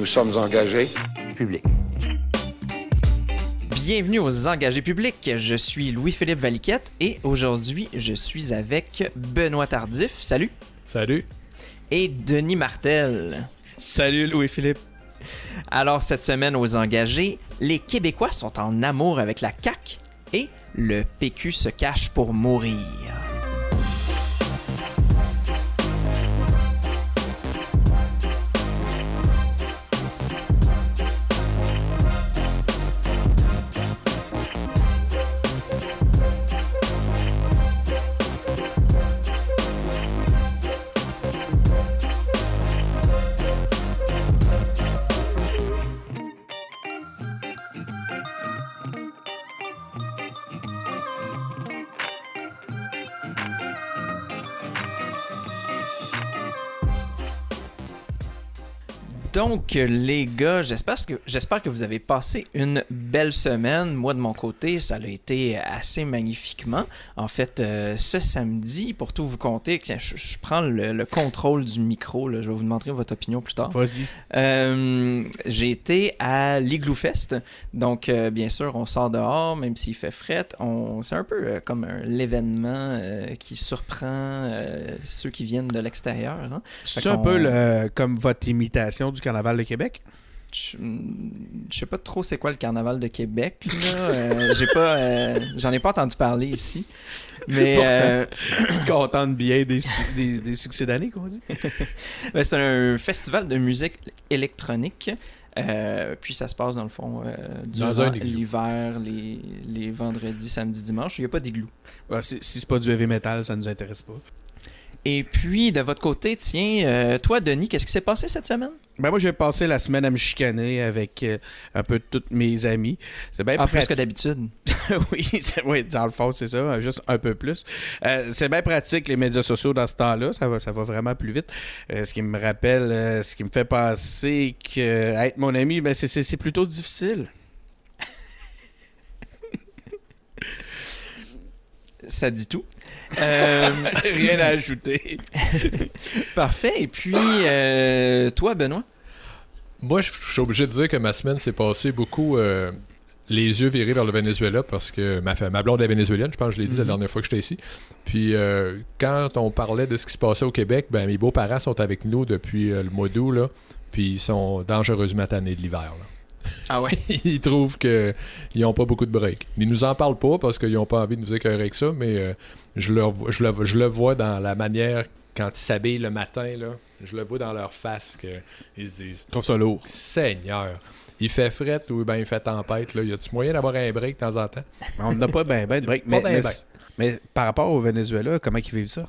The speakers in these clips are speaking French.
Nous sommes engagés. public. Bienvenue aux engagés publics. Je suis Louis-Philippe Valiquette et aujourd'hui, je suis avec Benoît Tardif. Salut. Salut. Et Denis Martel. Salut Louis-Philippe. Alors, cette semaine aux engagés, les Québécois sont en amour avec la CAQ et le PQ se cache pour mourir. Donc, les gars, j'espère que, j'espère que vous avez passé une belle semaine. Moi, de mon côté, ça a été assez magnifiquement. En fait, euh, ce samedi, pour tout vous compter, je, je prends le, le, contrôle du micro. Là, je vais vous demander votre opinion plus tard. Vas-y. Euh, j'ai été à l'Igloo Fest. Donc, euh, bien sûr, on sort dehors, même s'il fait fret. On, c'est un peu comme l'événement qui surprend ceux qui viennent de l'extérieur. Hein. C'est un peu le, comme votre imitation du Carnaval de Québec? Je, je sais pas trop c'est quoi le Carnaval de Québec. euh, j'ai pas, euh, j'en ai pas entendu parler ici. Mais euh, tu te contentes bien des, su des, des succès d'année qu'on dit. ben, c'est un festival de musique électronique. Euh, puis ça se passe dans le fond euh, durant l'hiver, les, les vendredis, samedis, dimanches. Il n'y a pas d'igloo. Ouais, si si c'est pas du heavy metal, ça nous intéresse pas. Et puis, de votre côté, tiens, euh, toi, Denis, qu'est-ce qui s'est passé cette semaine? Ben moi, j'ai passé la semaine à me chicaner avec euh, un peu tous mes amis. C'est bien ah, plus que d'habitude. oui, oui, dans le fond, c'est ça, juste un peu plus. Euh, c'est bien pratique, les médias sociaux, dans ce temps-là. Ça va, ça va vraiment plus vite. Euh, ce qui me rappelle, ce qui me fait penser que être mon ami, ben c'est plutôt difficile. ça dit tout. Euh... Rien à ajouter. Parfait. Et puis, euh, toi, Benoît? Moi, je suis obligé de dire que ma semaine s'est passée beaucoup euh, les yeux virés vers le Venezuela parce que ma, ma blonde est vénézuélienne, je pense que je l'ai dit mm -hmm. la dernière fois que j'étais ici. Puis, euh, quand on parlait de ce qui se passait au Québec, ben, mes beaux-parents sont avec nous depuis le mois d'août, là, puis ils sont dangereusement tannés de l'hiver. Ah ouais? ils trouvent qu'ils n'ont pas beaucoup de break. Ils nous en parlent pas parce qu'ils n'ont pas envie de nous écœurer avec ça, mais euh, je, le, je, le, je le vois dans la manière quand ils s'habillent le matin, là, je le vois dans leur face qu'ils se disent trouve ça lourd. Seigneur, il fait fret ou ben il fait tempête. Là? Y a-tu moyen d'avoir un break de temps en temps? Mais On n'a pas ben, ben de break. mais, ben mais, mais, par rapport au Venezuela, comment ils vivent ça?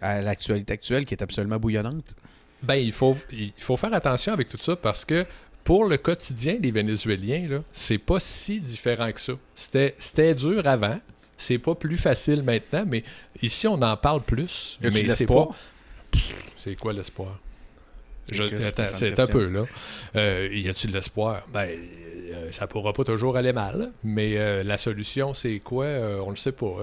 À l'actualité actuelle qui est absolument bouillonnante Ben, il faut, il faut faire attention avec tout ça parce que pour le quotidien des Vénézuéliens, là, c'est pas si différent que ça. C'était, c'était dur avant, c'est pas plus facile maintenant, mais ici on en parle plus. Y mais c'est pas. C'est quoi l'espoir? Je... Attends, c'est un peu là. Euh, y a-tu de l'espoir? Ben, euh, ça pourra pas toujours aller mal, mais euh, la solution c'est quoi? On le sait pas.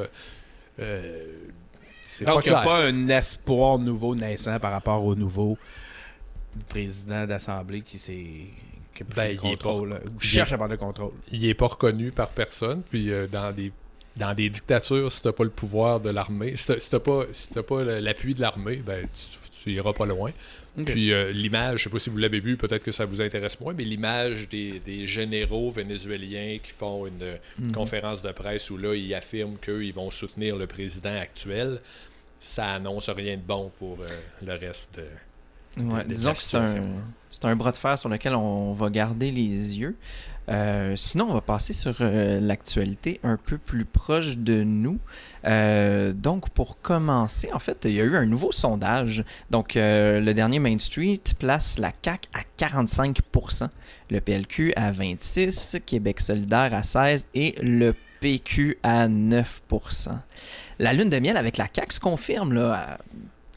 c'est Donc il n'y a pas un espoir nouveau naissant par rapport au nouveau président d'assemblée qui s'est qui ben, le contrôle, pas, ou cherche à prendre le contrôle. Il est pas reconnu par personne, puis euh, dans des dans des dictatures, si t'as pas le pouvoir de l'armée, si t'as pas si pas l'appui de l'armée, ben tu, tu, iras pas loin. Okay. Puis euh, l'image, je sais pas si vous l'avez vu, peut-être que ça vous intéresse moins, mais l'image des, des, généraux vénézuéliens qui font une, mm -hmm. conférence de presse où là ils affirment qu'ils vont soutenir le président actuel, ça annonce rien de bon pour euh, le reste de Ouais, disons que c'est un, un bras de fer sur lequel on va garder les yeux. Euh, sinon, on va passer sur euh, l'actualité un peu plus proche de nous. Euh, donc, pour commencer, en fait, il y a eu un nouveau sondage. Donc, le dernier Main Street place la CAQ à 45% le PLQ à 26 Québec solidaire à 16 et le PQ à 9% La lune de miel avec la CAQ se confirme là,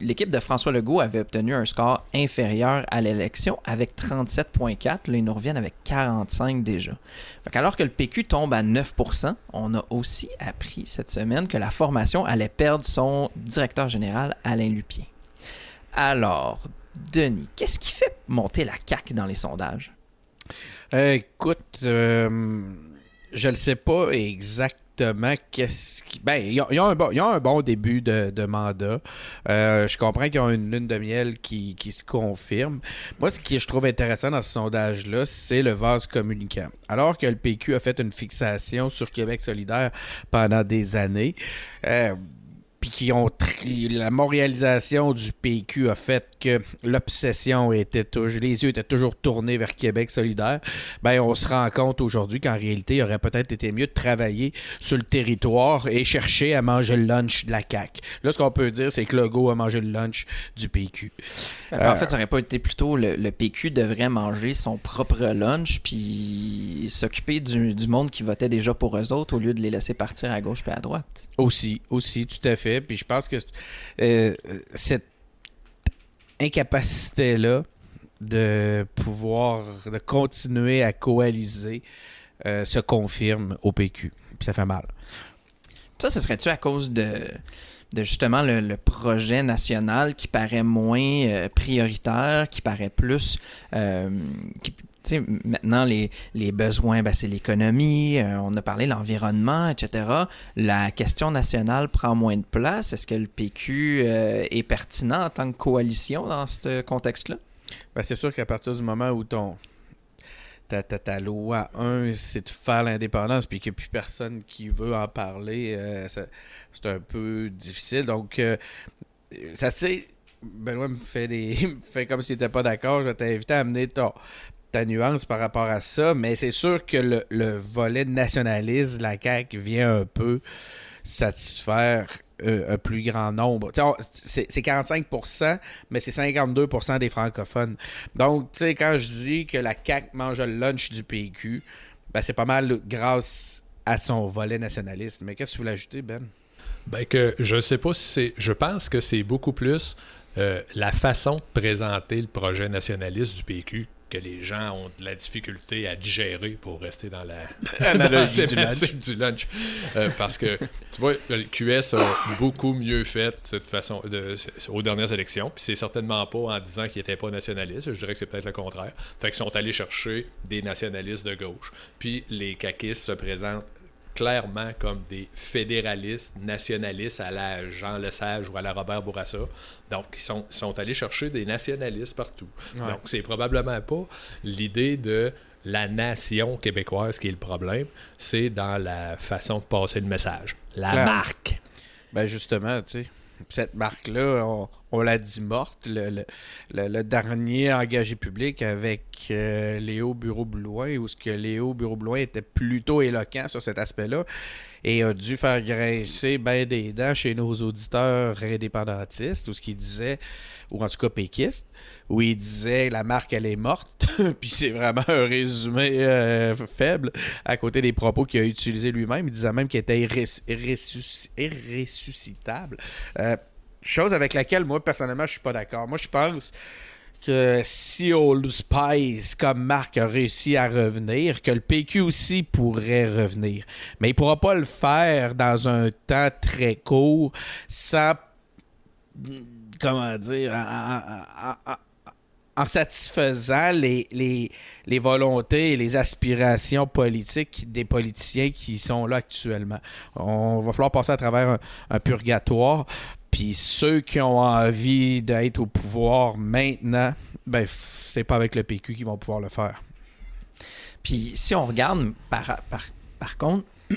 l'équipe de François Legault avait obtenu un score inférieur à l'élection avec 37,4. Là, ils nous reviennent avec 45 déjà. Alors que le PQ tombe à 9% on a aussi appris cette semaine que la formation allait perdre son directeur général, Alain Lupien. Alors, Denis, qu'est-ce qui fait monter la CAQ dans les sondages? écoute, euh, je ne sais pas exactement qui. Ben, il y, a un bon, un bon début de, mandat. Euh, je comprends qu'ils ont une lune de miel qui, se confirme. Moi, ce que je trouve intéressant dans ce sondage-là, c'est le vase communicant. Alors que le PQ a fait une fixation sur Québec solidaire pendant des années, euh, puis qui ont la montréalisation du PQ a fait que l'obsession était toujours les yeux étaient toujours tournés vers Québec solidaire ben on se rend compte aujourd'hui qu'en réalité il aurait peut-être été mieux de travailler sur le territoire et chercher à manger le lunch de la CAQ. Là ce qu'on peut dire c'est que Legault a mangé le lunch du PQ. En fait ça n'aurait pas été plutôt le, PQ devrait manger son propre lunch puis s'occuper du, du monde qui votait déjà pour eux autres au lieu de les laisser partir à gauche puis à droite. Aussi aussi tout à fait puis je pense que euh, cette incapacité-là de pouvoir de continuer à coaliser euh, se confirme au PQ. Puis ça fait mal. Ça, ce serait-tu à cause de, de justement le, projet national qui paraît moins euh, prioritaire, qui paraît plus maintenant, les, besoins, ben, c'est l'économie, euh, on a parlé de l'environnement, etc. La question nationale prend moins de place. Est-ce que le PQ euh, est pertinent en tant que coalition dans ce contexte-là? Ben, c'est sûr qu'à partir du moment où ton, ta, loi 1, c'est de faire l'indépendance, puis qu'il n'y a plus personne qui veut en parler, euh, c'est un peu difficile. Donc, ça c'est. Benoît me fait des fait comme s'il n'était pas d'accord. Je vais t'inviter à amener ton, ta nuance par rapport à ça, mais c'est sûr que le, volet nationaliste de la CAQ vient un peu satisfaire euh, un plus grand nombre. C'est 45%, mais c'est 52% des francophones. Donc, tu sais, quand je dis que la CAQ mange le lunch du PQ, ben, c'est pas mal grâce à son volet nationaliste. Mais qu'est-ce que vous voulez ajouter, Ben? Ben que je sais pas si c'est... Je pense que c'est beaucoup plus euh, la façon de présenter le projet nationaliste du PQ que les gens ont de la difficulté à digérer pour rester dans la analogie du lunch. Euh, parce que, tu vois, le QS a beaucoup mieux fait cette façon de, aux dernières élections, puis c'est certainement pas en disant qu'ils n'étaient pas nationalistes, je dirais que c'est peut-être le contraire. Fait qu'ils sont allés chercher des nationalistes de gauche. Puis les caquistes se présentent clairement comme des fédéralistes, nationalistes à la Jean Lesage ou à la Robert Bourassa. Donc, ils sont, sont allés chercher des nationalistes partout. Donc, c'est probablement pas l'idée de la nation québécoise qui est le problème, c'est dans la façon de passer le message. La marque. Ben justement, tu sais, cette marque-là, on, l'a dit morte. Le, dernier engagé public avec euh, Léo Bureau-Blouin, où ce que Léo Bureau-Blouin était plutôt éloquent sur cet aspect-là et a dû faire grincer ben des dents chez nos auditeurs indépendantistes, ou ce qu'il disait, ou en tout cas péquistes, où il disait la marque elle est morte, puis c'est vraiment un résumé euh, faible à côté des propos qu'il a utilisés lui-même. Il disait même qu'il était irressuscitable. Euh, chose avec laquelle moi personnellement je suis pas d'accord. Moi je pense que si Old Spice comme marque a réussi à revenir, que le PQ aussi pourrait revenir. Mais il pourra pas le faire dans un temps très court sans, comment dire, satisfaisant les, les, volontés et les aspirations politiques des politiciens qui sont là actuellement. On va falloir passer à travers un purgatoire puis ceux qui ont envie d'être au pouvoir maintenant, ben c'est pas avec le PQ qu'ils vont pouvoir le faire. Puis si on regarde par, par, contre,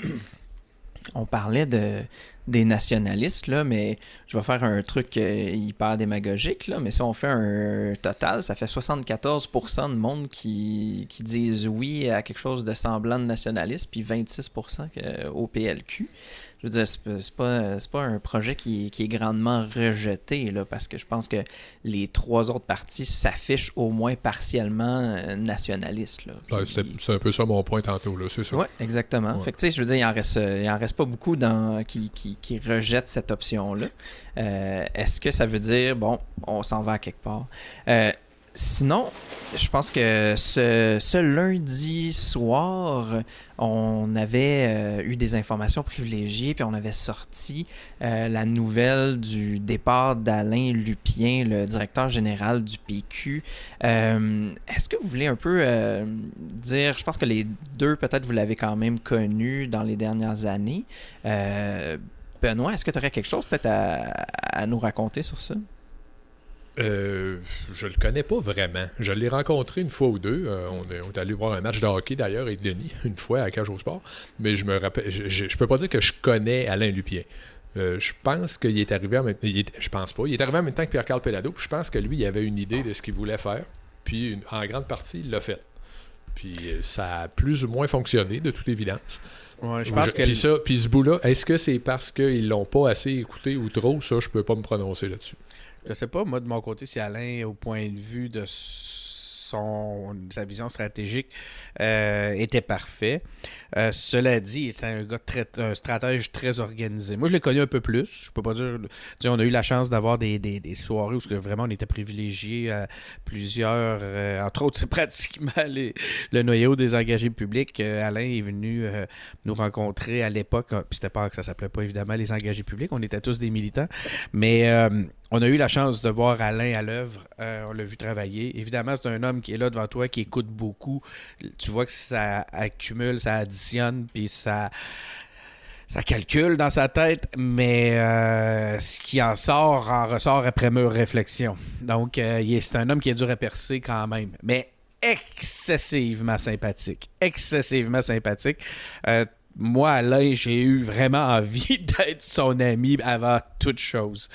on parlait de des nationalistes, là, mais je vais faire un truc euh, hyper démagogique, mais si on fait un total, ça fait 74% de monde qui, qui disent oui à quelque chose de semblant de nationaliste, puis 26% au PLQ je veux dire, c'est pas, pas un projet qui, est grandement rejeté, là, parce que je pense que les trois autres partis s'affichent au moins partiellement euh, nationalistes. c'est un peu ça mon point tantôt, là, c'est ça. Oui, exactement. Fait que, je veux dire, il en reste, il en reste pas beaucoup dans, qui, qui, rejettent cette option-là. Euh, est-ce que ça veut dire, bon, on s'en va à quelque part? Euh, sinon, je pense que ce, lundi soir, on avait euh, eu des informations privilégiées, puis on avait sorti euh, la nouvelle du départ d'Alain Lupien, le directeur général du PQ. Euh, est-ce que vous voulez un peu dire, je pense que les deux, peut-être, vous l'avez quand même connu dans les dernières années. Benoît, est-ce que tu aurais quelque chose peut-être à nous raconter sur ça? Euh, je le connais pas vraiment. Je l'ai rencontré une fois ou deux. Euh, on, est, allé voir un match de hockey d'ailleurs avec Denis, une fois à Cage au Sport. Mais je me rappelle, je, peux pas dire que je connais Alain Lupien. Euh, je pense qu'il est arrivé en même temps. Je pense pas. Il est arrivé en même temps que Pierre-Carl Pelado. je pense que lui, il avait une idée de ce qu'il voulait faire. Puis en grande partie, il l'a fait. Puis ça a plus ou moins fonctionné, de toute évidence. je pense que. Puis, ça, puis ce bout-là, est-ce que c'est parce qu'ils l'ont pas assez écouté ou trop? Ça, je peux pas me prononcer là-dessus. Je sais pas, moi, de mon côté, si Alain, au point de vue de sa vision stratégique euh, était parfait. Euh, cela dit, c'est un gars très, un stratège très organisé. Moi, je l'ai connu un peu plus. Je peux pas dire. on a eu la chance d'avoir des, soirées où vraiment on était privilégiés à plusieurs. Euh, entre autres, c'est pratiquement le noyau des engagés publics. Alain est venu nous rencontrer à l'époque. Puis c'était pas que ça s'appelait pas évidemment les engagés publics. On était tous des militants. Mais on a eu la chance de voir Alain à l'œuvre. on l'a vu travailler. Évidemment, c'est un homme qui est là devant toi, qui écoute beaucoup. Tu vois que ça accumule, ça additionne, puis ça calcule dans sa tête, mais euh, ce qui en sort en ressort après mûre réflexion. Donc, euh, c'est un homme qui est dur à percer quand même, mais excessivement sympathique. Excessivement sympathique. Euh, moi, Alain, j'ai eu vraiment envie d'être son ami avant toute chose.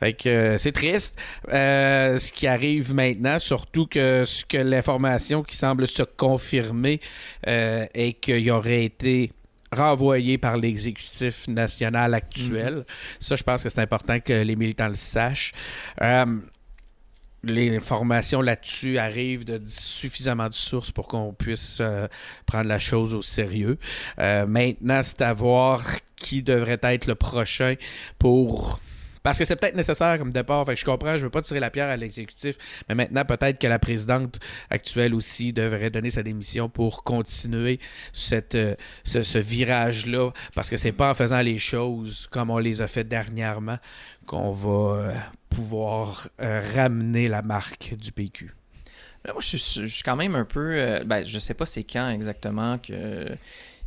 Fait que euh, c'est triste euh, ce qui arrive maintenant, surtout que ce que l'information qui semble se confirmer euh, est qu'il aurait été renvoyé par l'exécutif national actuel. Mm-hmm. Ça, je pense que c'est important que les militants le sachent informations là-dessus arrivent de suffisamment de sources pour qu'on puisse euh, prendre la chose au sérieux. Euh, maintenant, c'est à voir qui devrait être le prochain pour parce que c'est peut-être nécessaire comme départ. Fait je comprends, je ne veux pas tirer la pierre à l'exécutif, mais maintenant, peut-être que la présidente actuelle aussi devrait donner sa démission pour continuer cette, euh, ce, virage-là. Parce que c'est pas en faisant les choses comme on les a fait dernièrement qu'on va pouvoir euh, ramener la marque du PQ. moi, je suis, quand même un peu. ben, je sais pas c'est quand exactement que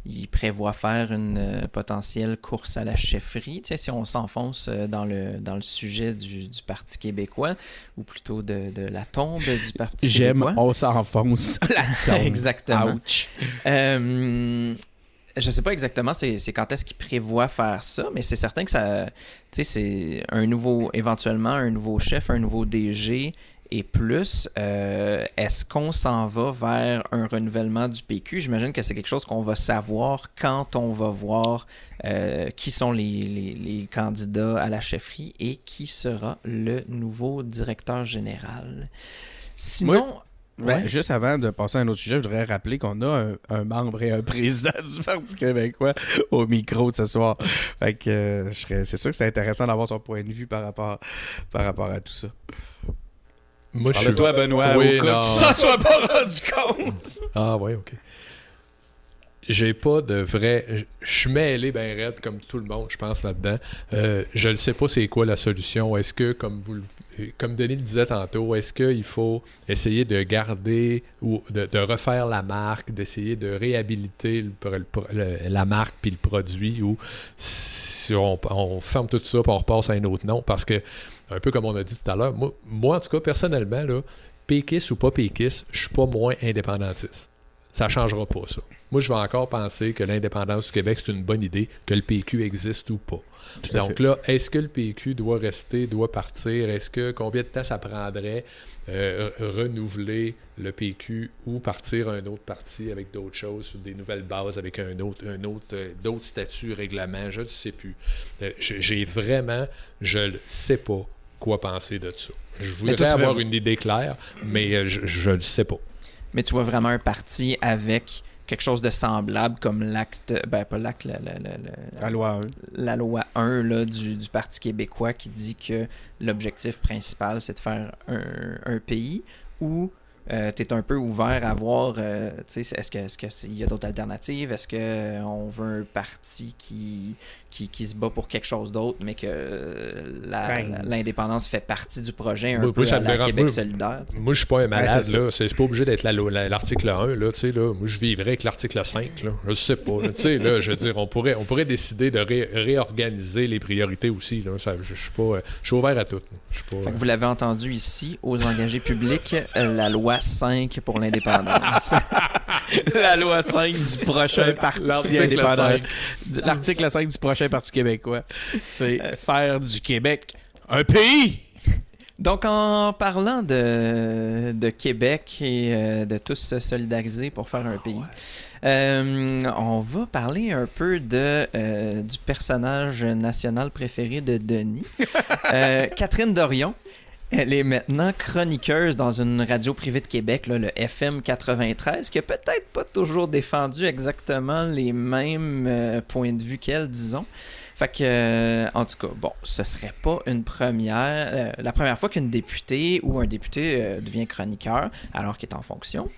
il prévoit faire une euh, potentielle course à la chefferie. Tu sais, si on s'enfonce euh, dans le, dans le sujet du, Parti québécois, ou plutôt de, la tombe du Parti québécois. J'aime, on s'enfonce la tombe. Exactement. Ouch. Je sais pas exactement c'est, quand est-ce qu'il prévoit faire ça, mais c'est certain que ça, tu sais, c'est un nouveau, éventuellement un nouveau chef, un nouveau DG et plus, euh, est-ce qu'on s'en va vers un renouvellement du PQ? J'imagine que c'est quelque chose qu'on va savoir quand on va voir euh, qui sont les, candidats à la chefferie et qui sera le nouveau directeur général. Sinon... Ben, juste avant de passer à un autre sujet, je voudrais rappeler qu'on a un, membre et un président du Parti québécois au micro ce soir. Fait que euh, c'est sûr que c'est intéressant d'avoir son point de vue par rapport, par rapport à tout ça. Moi, je suis. toi, Benoît, oui, non. ça soit pas rendu compte. Ah, ouais, ok. J'ai pas de vrai. Je suis mêlé ben raide comme tout le monde, je pense, là-dedans. Euh, je ne sais pas c'est quoi la solution. Est-ce que, comme vous comme Denis le disait tantôt, est-ce qu'il faut essayer de garder ou de, refaire la marque, d'essayer de réhabiliter la marque puis le produit ou si on, ferme tout ça et on repasse à un autre nom? Parce que un peu comme on a dit tout à l'heure, moi, en tout cas, personnellement, là, ou pas péquiste, je suis pas moins indépendantiste. Ça ne changera pas ça. Moi, je vais encore penser que l'indépendance du Québec, c'est une bonne idée, que le PQ existe ou pas. Donc là, est-ce que le PQ doit rester, doit partir? Est-ce que combien de temps ça prendrait euh, renouveler le PQ ou partir un autre parti avec d'autres choses, sur des nouvelles bases, avec un autre, un autre, euh, d'autres statuts, règlements, je ne sais plus. Euh, j'ai vraiment, je ne sais pas quoi penser de ça. Je voudrais avoir une idée claire, mais je ne sais pas. Mais tu vois vraiment un parti avec quelque chose de semblable comme l'acte, ben pas l'acte, la, la, loi 1. La loi 1 là, du, du, Parti québécois qui dit que l'objectif principal, c'est de faire un, un, pays, ou euh, tu es un peu ouvert à voir, euh, est-ce qu'il est y a d'autres alternatives? Est-ce qu'on veut un parti qui, qui, qui, se bat pour quelque chose d'autre, mais que ben. l'indépendance fait partie du projet un peu à la Québec solidaire? Moi, je suis pas un malade, là. C'est pas obligé d'être l'article 1, là, là. Moi, je vivrais avec l'article 5, là. Je sais pas, sais là, je veux dire, on pourrait, on pourrait décider de réorganiser les priorités aussi, là. je, suis pas... Je suis ouvert à tout. vous l'avez entendu ici, aux engagés publics, la loi 5 pour l'indépendance. la loi 5 du prochain parti indépendant. L'article 5 du prochain parti québécois. C'est euh, faire du Québec un pays. Donc, en parlant de, de Québec et euh, de tous se solidariser pour faire un pays, euh, on va parler un peu de, du personnage national préféré de Denis, Catherine Dorion. Elle est maintenant chroniqueuse dans une radio privée de Québec, le FM 93, qui a peut-être pas toujours défendu exactement les mêmes euh, points de vue qu'elle, disons. Fait que, euh, en tout cas, bon, ce serait pas une première, euh, la première fois qu'une députée ou un député devient chroniqueur alors qu'il est en fonction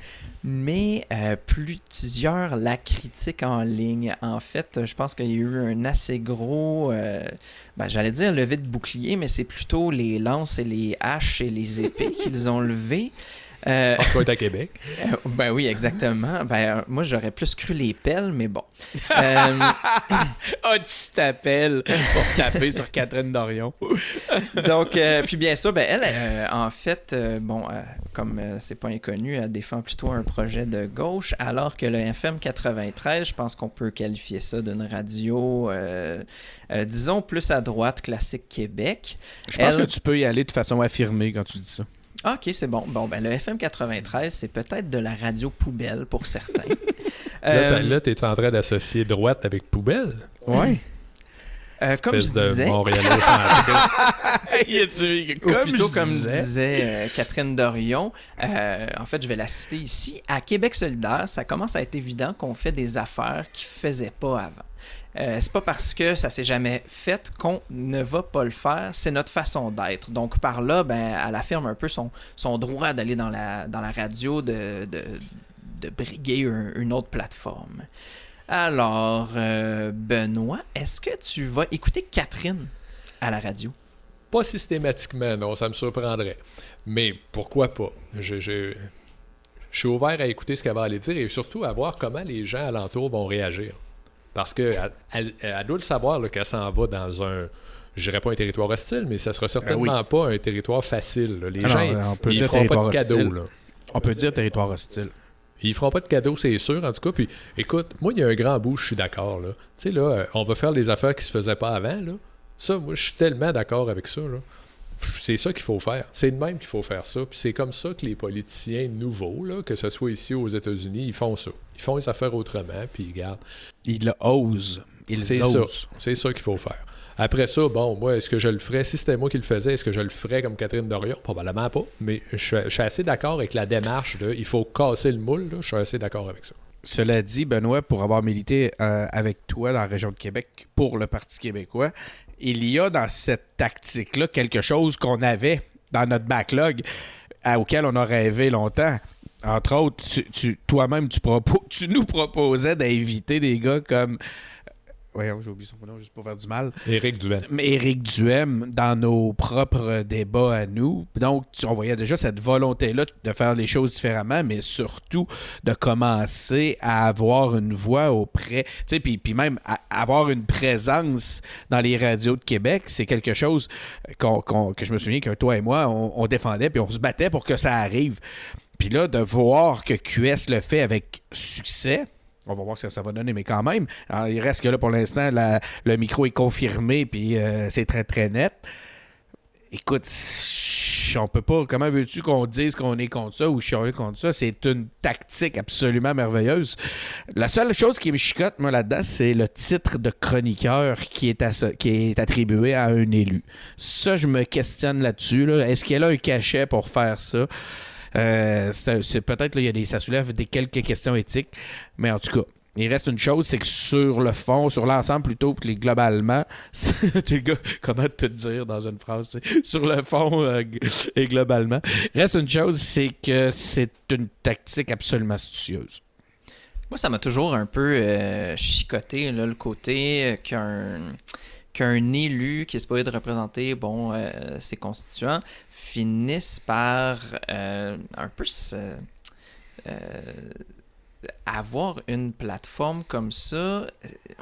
mais euh, plusieurs la critiquent en ligne. En fait, je pense qu'il y a eu un assez gros, euh, ben, j'allais dire levé de bouclier, mais c'est plutôt les lances et les haches et les épées qu'ils ont levées. Euh, Parce qu'on est à Québec. Euh, ben oui, exactement. Ben, moi, j'aurais plus cru les pelles, mais bon. Euh... oh, tu t'appelles pour taper sur Catherine Dorion. Donc, euh, puis bien sûr, ben, elle, en fait, bon, comme c'est pas inconnu, elle défend plutôt un projet de gauche, alors que le FM 93, je pense qu'on peut qualifier ça d'une radio, disons, plus à droite, classique Québec. Je pense que tu peux y aller de façon affirmée quand tu dis ça. Ah, ok, c'est bon. Bon, ben le FM 93, c'est peut-être de la radio poubelle pour certains. là, euh, tu es en train d'associer droite avec poubelle? Oui. Euh, comme je disais, comme plutôt comme disait euh, Catherine Dorion, en fait, je vais la citer ici. À Québec solidaire, ça commence à être évident qu'on fait des affaires qui ne faisaient pas avant. Euh, c'est pas parce que ça s'est jamais fait qu'on ne va pas le faire, c'est notre façon d'être. Donc par là, ben, elle affirme un peu son, son droit d'aller dans la, dans la radio, de, de, briguer une autre plateforme. Alors, euh, Benoît, est-ce que tu vas écouter Catherine à la radio? Pas systématiquement, non, ça me surprendrait. Mais pourquoi pas? Je, je, je suis ouvert à écouter ce qu'elle va aller dire et surtout à voir comment les gens alentour vont réagir. Parce qu'elle elle, doit le savoir qu'elle s'en va dans un. Je dirais pas un territoire hostile, mais ça sera ben certainement pas un territoire facile. Les gens, on peut ils feront pas de cadeaux. On peut dire territoire hostile. Ils feront pas de cadeaux, c'est sûr, en tout cas. Puis, écoute, moi, il y a un grand bout, je suis d'accord. Tu sais, là, on va faire les affaires qui se faisaient pas avant. Là. Ça, moi, je suis tellement d'accord avec ça. Là. C'est ça qu'il faut faire. C'est de même qu'il faut faire ça. Puis c'est comme ça que les politiciens nouveaux, là, que ce soit ici aux États-Unis, ils font ça. Ils font les affaires autrement, puis ils gardent. Ils osent. Ils c'est osent. C'est ça qu'il faut faire. Après ça, bon, moi, est-ce que je le ferais? Si c'était moi qui le faisais, est-ce que je le ferais comme Catherine Dorion? Probablement pas. Mais je, suis assez d'accord avec la démarche de il faut casser le moule. Je suis assez d'accord avec ça. Cela dit, Benoît, pour avoir milité euh, avec toi dans la région de Québec pour le Parti québécois, il y a dans cette tactique-là quelque chose qu'on avait dans notre backlog auquel on a rêvé longtemps. Entre autres, toi-même, tu nous proposais d'inviter des gars comme Voyons, j'ai oublié son nom juste pour faire du mal. Éric Duhem. Éric Duhem, dans nos propres débats à nous. Donc, on voyait déjà cette volonté-là de faire les choses différemment, mais surtout de commencer à avoir une voix auprès, tu sais, puis, puis même avoir une présence dans les radios de Québec. C'est quelque chose que je me souviens que toi et moi, on, on défendait, puis on se battait pour que ça arrive. Puis là, de voir que QS le fait avec succès, on va voir ce que ça va donner, mais quand même, il reste que là, pour l'instant, le micro est confirmé, puis euh, c'est très, très net. Écoute, on peut pas. Comment veux-tu qu'on dise qu'on est contre ça ou chialer contre ça? C'est une tactique absolument merveilleuse. La seule chose qui me chicote, moi, là-dedans, c'est le titre de chroniqueur qui est, qui est attribué à un élu. Ça, je me questionne là-dessus. Est-ce qu'elle a un cachet pour faire ça? Euh, peut-être, il y a ça soulève des quelques questions éthiques, mais en tout cas, il reste une chose, c'est que sur le fond, sur l'ensemble plutôt que globalement, tu le gars, comment te dire dans une phrase, sur le fond euh, et globalement, reste une chose, c'est que c'est une tactique absolument astucieuse. Moi, ça m'a toujours un peu euh, chicoté, le côté qu'un qu'un élu qui est supposé de représenter bon, ses constituants finisse par un peu se, avoir une plateforme comme ça, euh,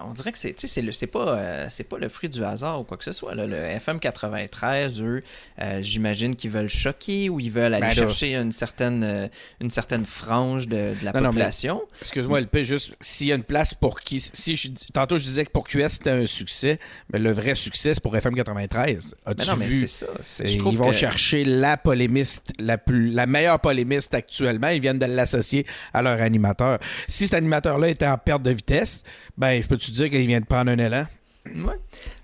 on dirait que c'est c'est pas euh, c'est pas le fruit du hasard ou quoi que ce soit. Le FM 93, eux, euh, j'imagine qu'ils veulent choquer ou ils veulent aller ben chercher une certaine une certaine frange de, la population. Excuse-moi, LP, juste s'il y a une place pour qui si je, tantôt je disais que pour QS c'était un succès, mais le vrai succès c'est pour FM 93. As-tu ben non, mais c'est ça. ils vont chercher la polémiste la plus la meilleure polémiste actuellement, ils viennent de l'associer à leur animateur si cet animateur-là était en perte de vitesse, ben, je peux te dire qu'il vient de prendre un élan? Oui.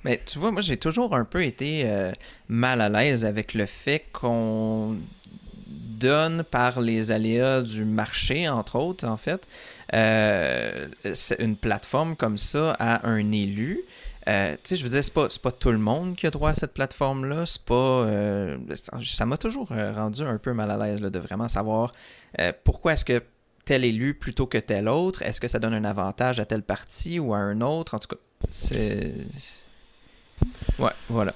Mais tu vois, moi, j'ai toujours un peu été euh, mal à l'aise avec le fait qu'on donne par les aléas du marché, entre autres, en fait, euh, une plateforme comme ça à un élu. Euh, tu sais, je veux dire, c'est pas, pas tout le monde qui a droit à cette plateforme-là. C'est pas. ça m'a toujours rendu un peu mal à l'aise de vraiment savoir pourquoi est-ce que tel élu plutôt que tel autre? Est-ce que ça donne un avantage à tel parti ou à un autre? En tout cas, c'est. Ouais, voilà.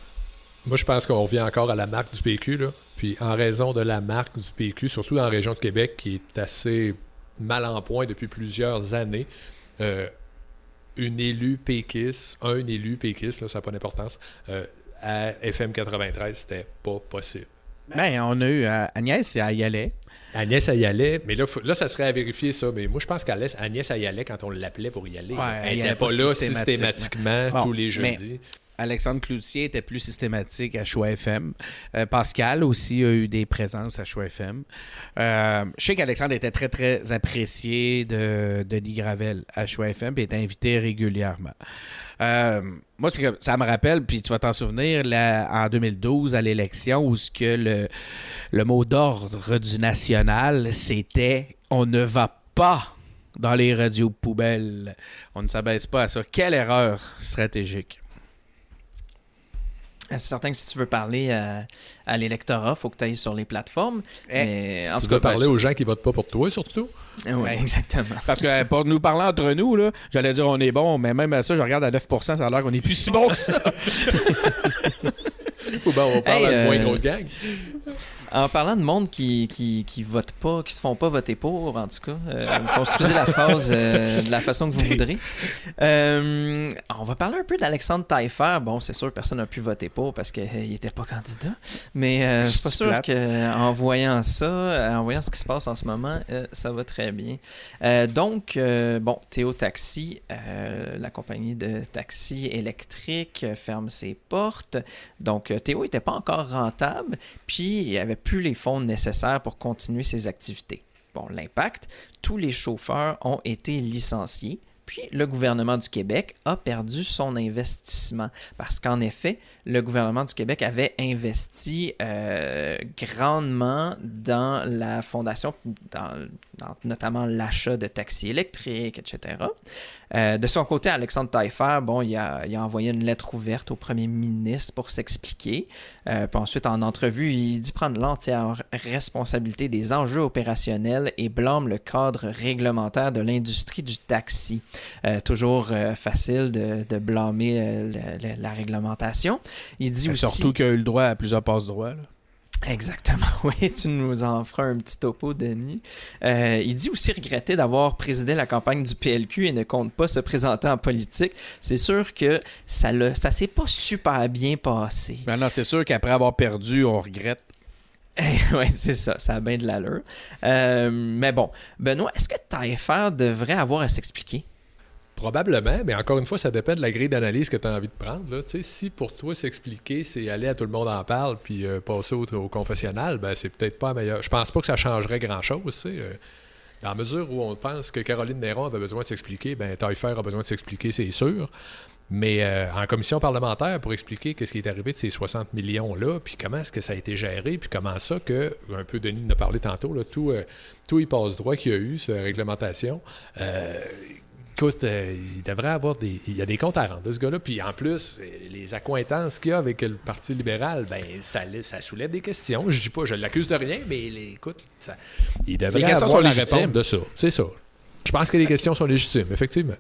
Moi, je pense qu'on revient encore à la marque du PQ. Là. Puis, en raison de la marque du PQ, surtout dans la région de Québec, qui est assez mal en point depuis plusieurs années, euh, une élue un élu péquiste, là, ça n'a pas d'importance, euh, à FM 93, c'était pas possible. Ben, on a eu euh, Agnès, elle y allait. Agnès, elle y allait. Mais là, là, ça serait à vérifier ça. Mais moi, je pense qu'Agnès, elle y allait quand on l'appelait pour y aller. elle n'était pas, là systématiquement tous les jeudis. Alexandre Cloutier était plus systématique à Choix FM. Euh, Pascal aussi a eu des présences à Choix FM. Euh, je sais qu'Alexandre était très, très apprécié de Denis Gravel à Choix FM et était invité régulièrement. Euh, moi, ça me rappelle, puis tu vas t'en souvenir, en 2012, à l'élection, où ce que le, le mot d'ordre du national, c'était on ne va pas dans les radios poubelles. On ne s'abaisse pas à ça. Quelle erreur stratégique. C'est certain que si tu veux parler à, l'électorat, il faut que tu ailles sur les plateformes. Eh, en tu veux parler aux gens qui votent pas pour toi, surtout. Oui, exactement. Parce que pour nous parler entre nous, là, j'allais dire on est bon, mais même à ça, je regarde à 9%, ça a l'air qu'on est plus si bon que ça. Ou ben, on parle à une moins grosse gang. En parlant de monde qui, qui, qui vote pas, qui se font pas voter pour, en tout cas, euh, construisez la phrase euh, de la façon que vous voudrez. Euh, on va parler un peu d'Alexandre Taillefer. Bon, c'est sûr, personne n'a pu voter pour parce qu'il n'était pas candidat. Mais je suis pas sûr qu'en voyant ça, en voyant ce qui se passe en ce moment, ça va très bien. donc, bon, Théo Taxi, la compagnie de taxi électrique, ferme ses portes. Donc, Théo n'était pas encore rentable. Puis, il avait plus les fonds nécessaires pour continuer ses activités. Bon, l'impact, tous les chauffeurs ont été licenciés. Puis le gouvernement du Québec a perdu son investissement parce qu'en effet, le gouvernement du Québec avait investi euh, grandement dans la fondation, notamment l'achat de taxis électriques, etc. Euh, de son côté, Alexandre Taillefer, bon, il a, envoyé une lettre ouverte au premier ministre pour s'expliquer. Euh, puis ensuite, en entrevue, il dit prendre l'entière responsabilité des enjeux opérationnels et blâme le cadre réglementaire de l'industrie du taxi. Euh, toujours facile de, blâmer la réglementation. Il dit aussi... Surtout qu'il a eu le droit à plusieurs passes droits. Exactement, oui, tu nous en feras un petit topo, Denis. Euh, il dit aussi regretter d'avoir présidé la campagne du PLQ et ne compte pas se présenter en politique. C'est sûr que ça ne ça s'est pas super bien passé. Ben non, c'est sûr qu'après avoir perdu, on regrette. oui, c'est ça, ça a bien de l'allure. Euh, mais bon, Benoît, est-ce que Taillefer devrait avoir à s'expliquer? Probablement, mais encore une fois, ça dépend de la grille d'analyse que tu as envie de prendre. Là. Si pour toi, s'expliquer, c'est aller à tout le monde en parle puis euh, passer au, au confessionnal, ben, c'est peut-être pas meilleur. Je pense pas que ça changerait grand-chose. Euh, dans la mesure où on pense que Caroline Néron avait besoin de s'expliquer, ben Taillefer a besoin de s'expliquer, c'est sûr. Mais euh, en commission parlementaire, pour expliquer ce qui est arrivé de ces 60 millions-là, puis comment est-ce que ça a été géré, puis comment ça que, un peu Denis en a parlé tantôt, tout, tout y passe droit qu'il y a eu, cette réglementation écoute, euh, il devrait avoir des. Il y a des comptes à rendre de ce gars-là. Puis en plus, les accointances qu'il y a avec le Parti libéral, ben ça, ça soulève des questions. Je dis pas, je l'accuse de rien, mais écoute, ça, il devrait avoir la réponse de ça. C'est ça. Je pense que les questions sont légitimes, effectivement.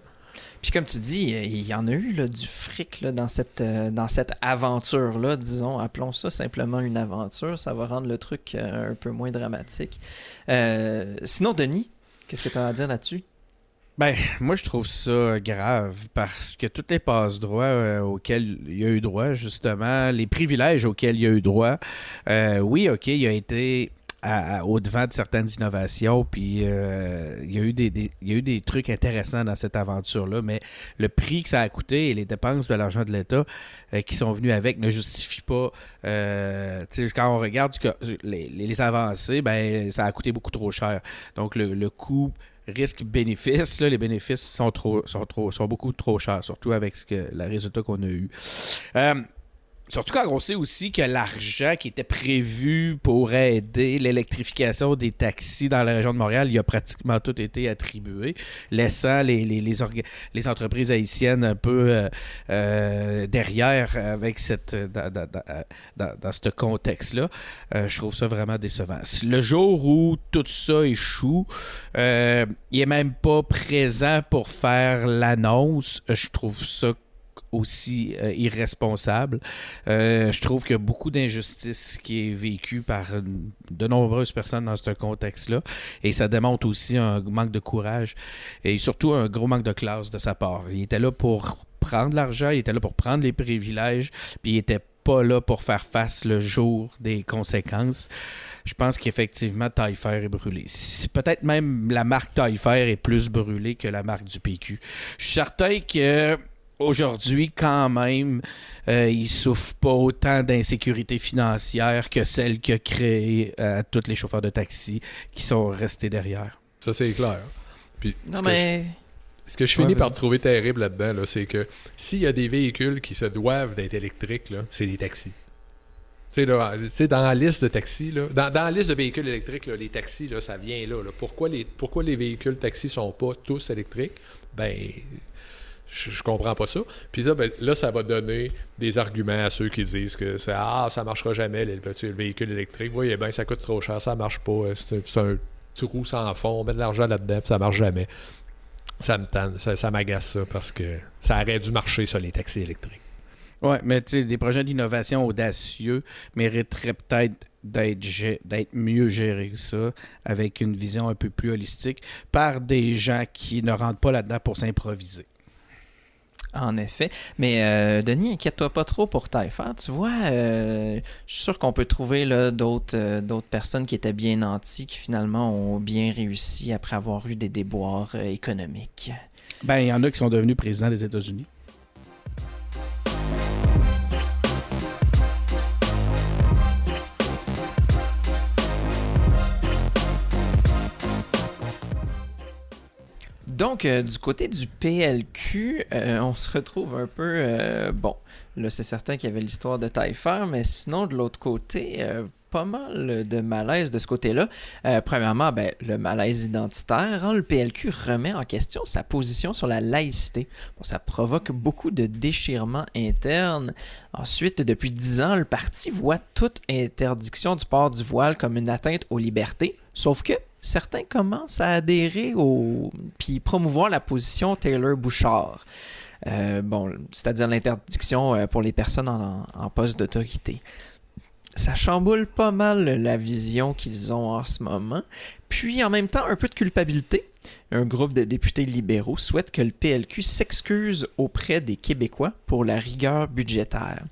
Puis comme tu dis, il y en a eu là, du fric là, dans cette, euh, dans cette aventure-là, disons, appelons ça simplement une aventure, ça va rendre le truc euh, un peu moins dramatique. Euh, sinon, Denis, qu'est-ce que tu as à dire là-dessus? Ben, moi, je trouve ça grave parce que toutes les passes droits auxquels il y a eu droit, justement, les privilèges auxquels il y a eu droit, oui, OK, il a été au-devant de certaines innovations. Puis euh, il, y a eu des, eu des trucs intéressants dans cette aventure-là, mais le prix que ça a coûté et les dépenses de l'argent de l'État euh, qui sont venus avec ne justifient pas. Euh, quand on regarde les, avancées, ben, ça a coûté beaucoup trop cher. Donc le, coût risque-bénéfice, les bénéfices sont trop, sont trop, sont beaucoup trop chers, surtout avec ce que, le résultat qu'on a eu. Surtout quand on sait aussi que l'argent qui était prévu pour aider l'électrification des taxis dans la région de Montréal, il a pratiquement tout été attribué, laissant les, entreprises haïtiennes un peu euh, euh, derrière avec cette, dans, dans, ce contexte-là. Euh, je trouve ça vraiment décevant. Le jour où tout ça échoue, il n'est même pas présent pour faire l'annonce. Je trouve ça aussi euh, irresponsable. Euh, je trouve qu'il y a beaucoup d'injustice qui est vécue par de nombreuses personnes dans ce contexte-là. Et ça démontre aussi un manque de courage et surtout un gros manque de classe de sa part. Il était là pour prendre l'argent, il était là pour prendre les privilèges, puis il était pas là pour faire face le jour des conséquences. Je pense qu'effectivement, Taillefer est brûlé. Peut-être même la marque Taillefer est plus brûlée que la marque du PQ. Je suis certain que aujourd'hui, quand même, euh, il souffre pas autant d'insécurité financière que celle que créé euh, tous les chauffeurs de taxi qui sont restés derrière. Ça, c'est clair. Puis, non, mais. ce que je finis par trouver terrible là-dedans, c'est que s'il y a des véhicules qui se doivent d'être électriques, c'est des taxis. Tu sais, dans la liste de taxis, là, dans, la liste de véhicules électriques, les taxis, là, ça vient là, Pourquoi, les, pourquoi les véhicules taxis sont pas tous électriques? Ben, je, comprends pas ça. Puis là, ben, là, ça va donner des arguments à ceux qui disent que ça, ah, ça marchera jamais, le, le véhicule électrique. Oui, bien, ça coûte trop cher, ça marche pas. Euh, c'est un, trou sans fond, on met de l'argent là-dedans, ça marche jamais. Ça me ça, m'agace ça parce que ça aurait dû marcher, ça, les taxis électriques. Oui, mais tu sais, des projets d'innovation audacieux mériteraient peut-être d'être mieux gérés que ça, avec une vision un peu plus holistique, par des gens qui ne rentrent pas là-dedans pour s'improviser. En effet. Mais euh, Denis, inquiète-toi pas trop pour Taillefer. Tu vois, euh, je suis sûr qu'on peut trouver euh, d'autres personnes qui étaient bien nantis, qui finalement ont bien réussi après avoir eu des déboires économiques. Ben, il y en a qui sont devenus présidents des États-Unis. Donc, euh, du côté du PLQ, euh, on se retrouve un peu. Euh, bon, là, c'est certain qu'il y avait l'histoire de Taillefer, mais sinon, de l'autre côté, pas mal de malaise de ce côté-là. premièrement, ben, le malaise identitaire. Hein, le PLQ remet en question sa position sur la laïcité. Bon, ça provoque beaucoup de déchirements internes. Ensuite, depuis dix ans, le parti voit toute interdiction du port du voile comme une atteinte aux libertés. Sauf que certains commencent à adhérer au. puis promouvoir la position Taylor-Bouchard. Euh, bon, c'est-à-dire l'interdiction euh, pour les personnes en poste d'autorité ça chamboule pas mal la vision qu'ils ont en ce moment. Puis en même temps, un peu de culpabilité. Un groupe de députés libéraux souhaite que le PLQ s'excuse auprès des Québécois pour la rigueur budgétaire.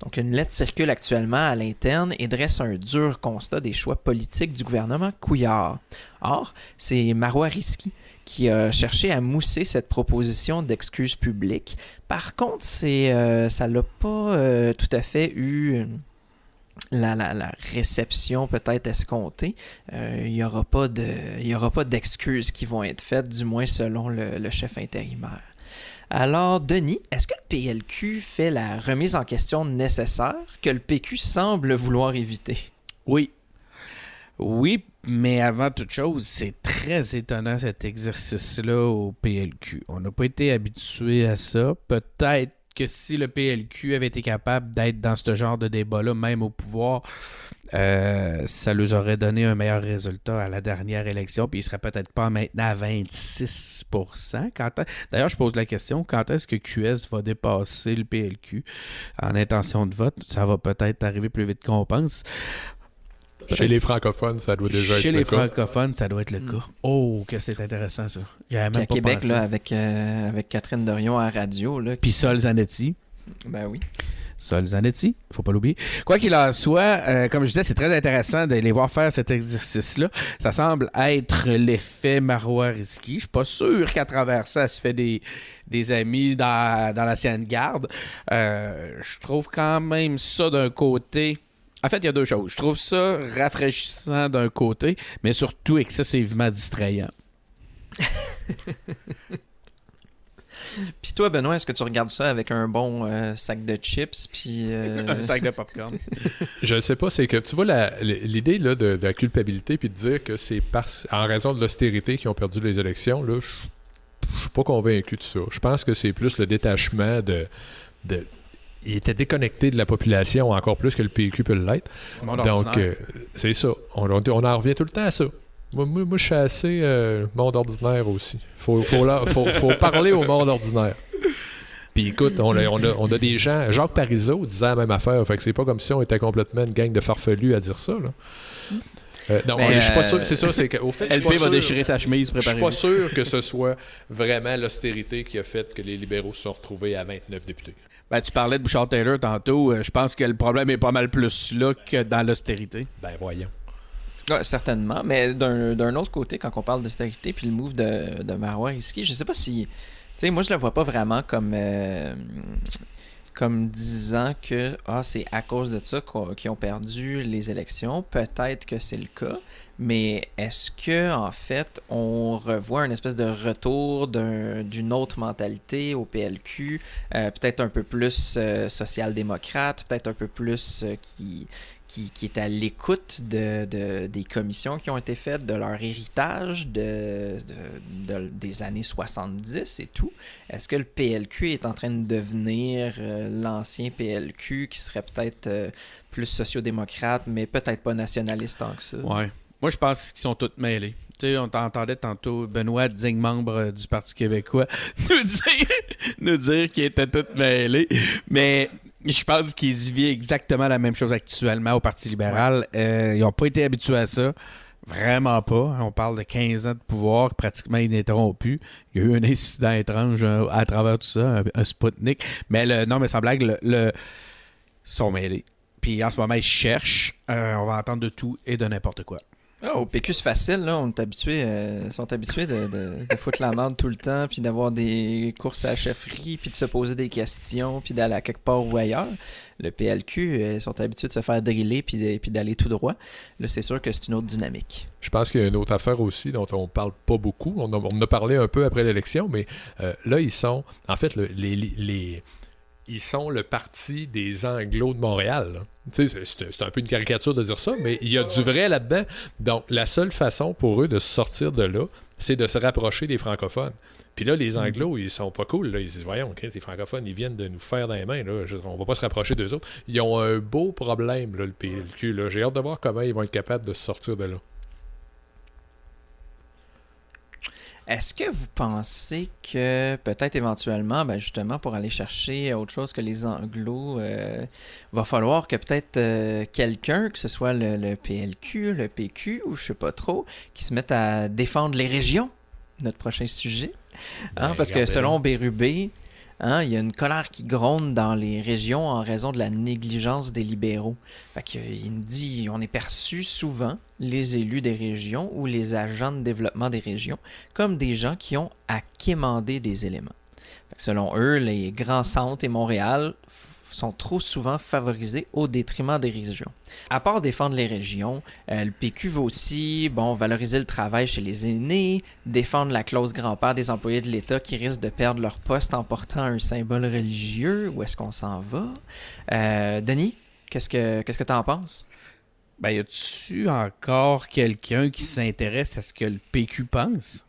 Donc une lettre circule actuellement à l'interne et dresse un dur constat des choix politiques du gouvernement Couillard. Or, c'est Marois Risky qui a cherché à mousser cette proposition d'excuse publique. Par contre, c'est, euh, ça l'a pas euh, tout à fait eu la, la, réception peut-être escomptée, euh, il n'y aura pas d'excuses qui vont être faites, du moins selon le, chef intérimaire. Alors, Denis, est-ce que le PLQ fait la remise en question nécessaire que le PQ semble vouloir éviter? Oui. Oui, Mais avant toute chose, c'est très étonnant cet exercice-là au PLQ. On n'a pas été habitué à ça. Peut-être que si le PLQ avait été capable d'être dans ce genre de débat-là, même au pouvoir, euh, ça leur aurait donné un meilleur résultat à la dernière élection, puis il serait peut-être pas maintenant à 26% D'ailleurs, je pose la question, quand est-ce que QS va dépasser le PLQ en intention de vote? Ça va peut-être arriver plus vite qu'on pense. Chez les francophones, ça doit déjà Chez être le cas. Chez les francophones, ça doit être le hmm. cas. Oh, que c'est intéressant ça. Même à Québec, là, avec, euh, avec Catherine Dorion à radio. Là, Puis Sol Zanetti. Ben oui. Sol Zanetti, faut pas l'oublier. Quoi qu'il en soit, euh, comme je disais, c'est très intéressant de les voir faire cet exercice-là. Ça semble être l'effet Marois Risky. Je suis pas sûr qu'à travers ça, elle se fait des, des amis dans, dans l'ancienne garde. Euh, je trouve quand même ça d'un côté en fait, il y a deux choses. Je trouve ça rafraîchissant d'un côté, mais surtout excessivement distrayant. puis toi, Benoît, est-ce que tu regardes ça avec un bon euh, sac de chips puis euh, un sac de popcorn Je ne sais pas, c'est que tu vois l'idée de, de, la culpabilité puis de dire que c'est en raison de l'austérité qu'ils ont perdu les élections. Là, je, ne suis pas convaincu de ça. Je pense que c'est plus le détachement de, de il était déconnecté de la population encore plus que le PQ peut l'être. Donc, euh, c'est ça. On, en revient tout le temps à ça. Moi, moi, je suis assez euh, monde ordinaire aussi. Faut, faut, faut, parler au monde ordinaire. Puis écoute, on a, on, a, des gens. Jacques Parizeau disait la même affaire. Fait que c'est pas comme si on était complètement une gang de farfelus à dire ça. Là. Euh, non, je suis pas sûr. C'est ça, c'est qu'au fait, LP va déchirer sa chemise, Je suis pas sûr que ce soit vraiment l'austérité qui a fait que les libéraux se sont retrouvés à 29 députés. Ben, tu parlais de Bouchard Taylor tantôt. Euh, je pense que le problème est pas mal plus là que dans l'austérité. Ben voyons. certainement, mais d'un autre côté, quand on parle d'austérité, puis le move de, de Marois Risky, je sais pas si. Tu sais, moi, je le vois pas vraiment comme. Euh, comme disant que ah, c'est à cause de ça qu'ils ont perdu les élections. Peut-être que c'est le cas. Mais est-ce que en fait on revoit une espèce de retour d'une autre mentalité au PLQ, euh, peut-être un peu plus euh, social-démocrate, peut-être un peu plus euh, qui, qui, est à l'écoute de, des commissions qui ont été faites, de leur héritage de, des années 70 et tout? Est-ce que le PLQ est en train de devenir l'ancien PLQ qui serait peut-être plus sociodémocrate, mais peut-être pas nationaliste tant que ça? Ouais. Moi, je pense qu'ils sont tous mêlés. Tu sais, on t'entendait tantôt Benoît, digne membre euh, du Parti québécois, nous dire, nous dire qu'ils étaient tous mêlés. Mais je pense qu'ils vivent exactement la même chose actuellement au Parti libéral. Euh, ils n'ont pas été habitués à ça. Vraiment pas. On parle de 15 ans de pouvoir pratiquement ininterrompu. Il y a eu un incident étrange euh, à travers tout ça, un, Sputnik. Mais le, non, mais sans blague, le, le sont mêlés. Puis en ce moment, ils cherchent. on va entendre de tout et de n'importe quoi. Ah, au PQ, c'est facile, là. On est euh, sont habitués de, foutre la merde tout le temps, puis d'avoir des courses à la chefferie, puis de se poser des questions, puis d'aller à quelque part ou ailleurs. Le PLQ, euh, sont habitués de se faire driller, puis d'aller tout droit. Là, c'est sûr que c'est une autre dynamique. Je pense qu'il y a une autre affaire aussi dont on parle pas beaucoup. On, en a parlé un peu après l'élection, mais euh, là, ils sont. En fait, les ils sont le parti des Anglos de Montréal. C'est un peu une caricature de dire ça, mais il y a du vrai là-dedans. Donc, la seule façon pour eux de sortir de là, c'est de se rapprocher des francophones. Puis là, les mm. Anglos, ils sont pas cool. Là. Ils disent Voyons, okay, ces francophones, ils viennent de nous faire dans les mains. Là. on va pas se rapprocher d'eux autres. Ils ont un beau problème, là, le PLQ. J'ai hâte de voir comment ils vont être capables de se sortir de là. Est-ce que vous pensez que peut-être éventuellement, ben justement, pour aller chercher autre chose que les anglos, euh, va falloir que peut-être euh, quelqu'un, que ce soit le, PLQ, le PQ ou je sais pas trop, qui se mette à défendre les régions, notre prochain sujet. Hein, ben, parce que selon Bérubé, Hein, il y a une colère qui gronde dans les régions en raison de la négligence des libéraux. Fait il me dit on est perçu souvent, les élus des régions ou les agents de développement des régions, comme des gens qui ont à quémander des éléments. selon eux, les grands centres et Montréal sont trop souvent favorisés au détriment des régions. À part défendre les régions, euh, le PQ veut aussi bon, valoriser le travail chez les aînés, défendre la clause grand-père des employés de l'État qui risquent de perdre leur poste en portant un symbole religieux. Où est-ce qu'on s'en va? Euh, Denis, qu'est-ce que qu'est-ce que tu en penses? Ben, y a-tu encore quelqu'un qui s'intéresse à ce que le PQ pense?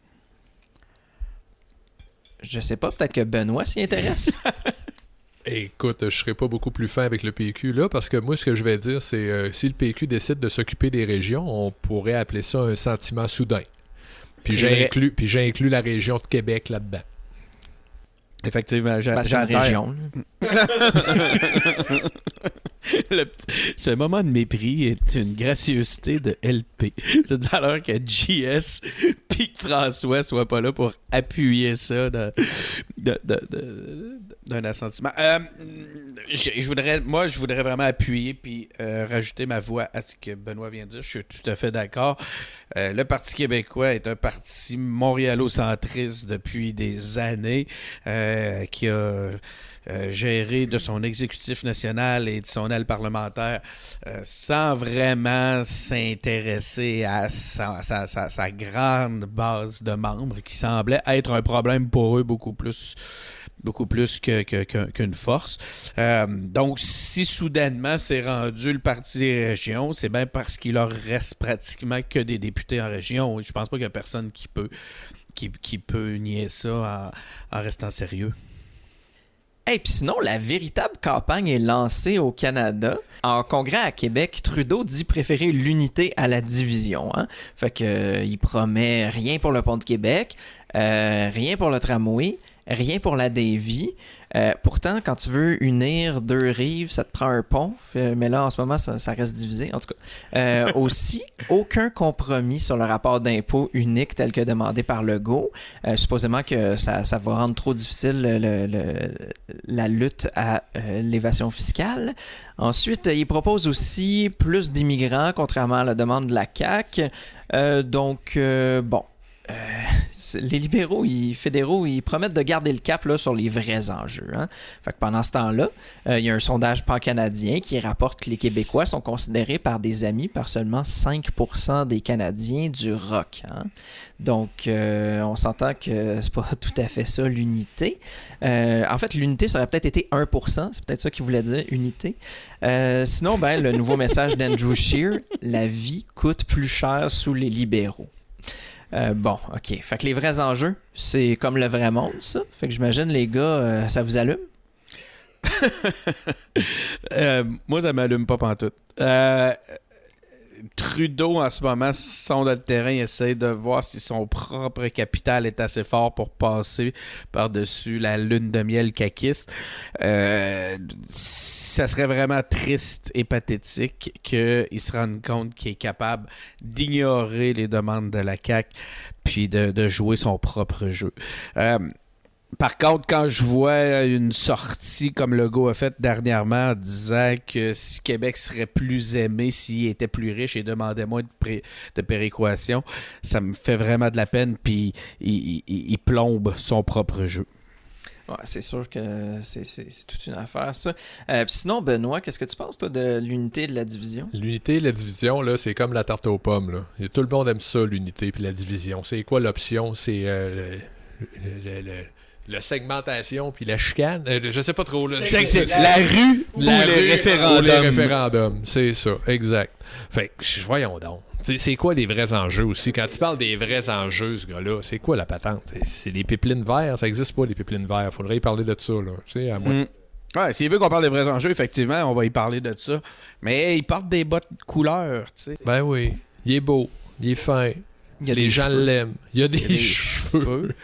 Je sais pas, peut-être que Benoît s'y intéresse. Écoute, je serai pas beaucoup plus fin avec le PQ là, parce que moi, ce que je vais dire, c'est euh, si le PQ décide de s'occuper des régions, on pourrait appeler ça un sentiment soudain. Puis j'inclus, puis j'inclus la région de Québec là-dedans. Effectivement, c'est une région. là. Le petit- ce moment de mépris est une gracieuseté de LP. C'est de l'heure que JS puis que François soit pas là pour appuyer ça de- de- de- de- d'un assentiment. Euh, je, je voudrais, moi, je voudrais vraiment appuyer puis euh, rajouter ma voix à ce que Benoît vient de dire. Je suis tout à fait d'accord. Euh, le Parti québécois est un parti montréalocentriste depuis des années euh, qui a euh, géré de son exécutif national et de son aile parlementaire euh, sans vraiment s'intéresser à sa, grande base de membres qui semblait être un problème pour eux beaucoup plus beaucoup plus qu'une force. Donc, si soudainement c'est rendu le parti des régions, c'est bien parce qu'il leur reste pratiquement que des députés en région. Je pense pas qu'il y a personne qui peut, qui, peut nier ça en, restant sérieux. Et puis sinon, la véritable campagne est lancée au Canada. En congrès à Québec, Trudeau dit préférer l'unité à la division. hein. Fait que euh, il promet rien pour le pont de Québec, euh, rien pour le tramway, rien pour la Davie. Euh, pourtant, quand tu veux unir deux rives, ça te prend un pont. Fait- mais là, en ce moment, ça, ça reste divisé. En tout cas, Euh, aussi, aucun compromis sur le rapport d'impôt unique tel que demandé par Legault. Euh, supposément que ça, ça va rendre trop difficile le- le- le- la lutte à euh, l'évasion fiscale. Ensuite, euh, il propose aussi plus d'immigrants, contrairement à la demande de la CAQ. Euh, donc, euh, bon. Euh, les libéraux ils, fédéraux, ils promettent de garder le cap là, sur les vrais enjeux. hein. Fait que pendant ce temps-là, euh, il y a un sondage pan-canadien qui rapporte que les Québécois sont considérés par des amis par seulement 5% des Canadiens du rock. hein. Donc, euh, on s'entend que c'est pas tout à fait ça l'unité. En fait, l'unité, ça aurait peut-être été 1%. C'est peut-être ça qu'il voulait dire, unité. Sinon, ben, le nouveau message d'Andrew Scheer, la vie coûte plus cher sous les libéraux. Euh, bon, ok. Fait que les vrais enjeux, c'est comme le vrai monde, ça. Fait que j'imagine, les gars, euh, ça vous allume? Euh, moi, ça m'allume pas pantoute. Euh, Trudeau, en ce moment, sonde le terrain, essaie de voir si son propre capital est assez fort pour passer par-dessus la lune de miel caquiste. Euh, ça serait vraiment triste et pathétique qu'il se rende compte qu'il est capable d'ignorer les demandes de la CAQ puis de, de jouer son propre jeu. Euh, par contre, quand je vois une sortie comme Legault a fait dernièrement en disant que si Québec serait plus aimé s'il était plus riche et demandait moins de, pré- de péréquation, ça me fait vraiment de la peine, puis il, il- il plombe son propre jeu. Ouais, c'est sûr que c'est, c'est- c'est toute une affaire, ça. Euh, sinon, Benoît, qu'est-ce que tu penses, toi, de l'unité et de la division? L'unité et la division, là, c'est comme la tarte aux pommes. Là. Et tout le monde aime ça, l'unité puis la division. C'est quoi l'option? C'est euh, le, le- le- le- la segmentation puis la chicane? Euh, je sais pas trop. Là. La rue ou La les rue référendums? ou les référendums, c'est ça, exact. Fait que, voyons donc. C'est quoi les vrais enjeux aussi? Quand tu parles des vrais enjeux, ce gars-là, c'est quoi la patente? C'est- les pipelines verts, ça existe pas, les pipelines verts. Faudrait y parler de ça, là. Tu sais, à moins- Mm. Ouais, s'il veut qu'on parle des vrais enjeux, effectivement, on va y parler de ça. Mais il porte des bottes couleur, tu sais. Ben oui, il est beau, il est fin, Il y a les des gens l'aiment. Il y a des, Il y a des cheveux.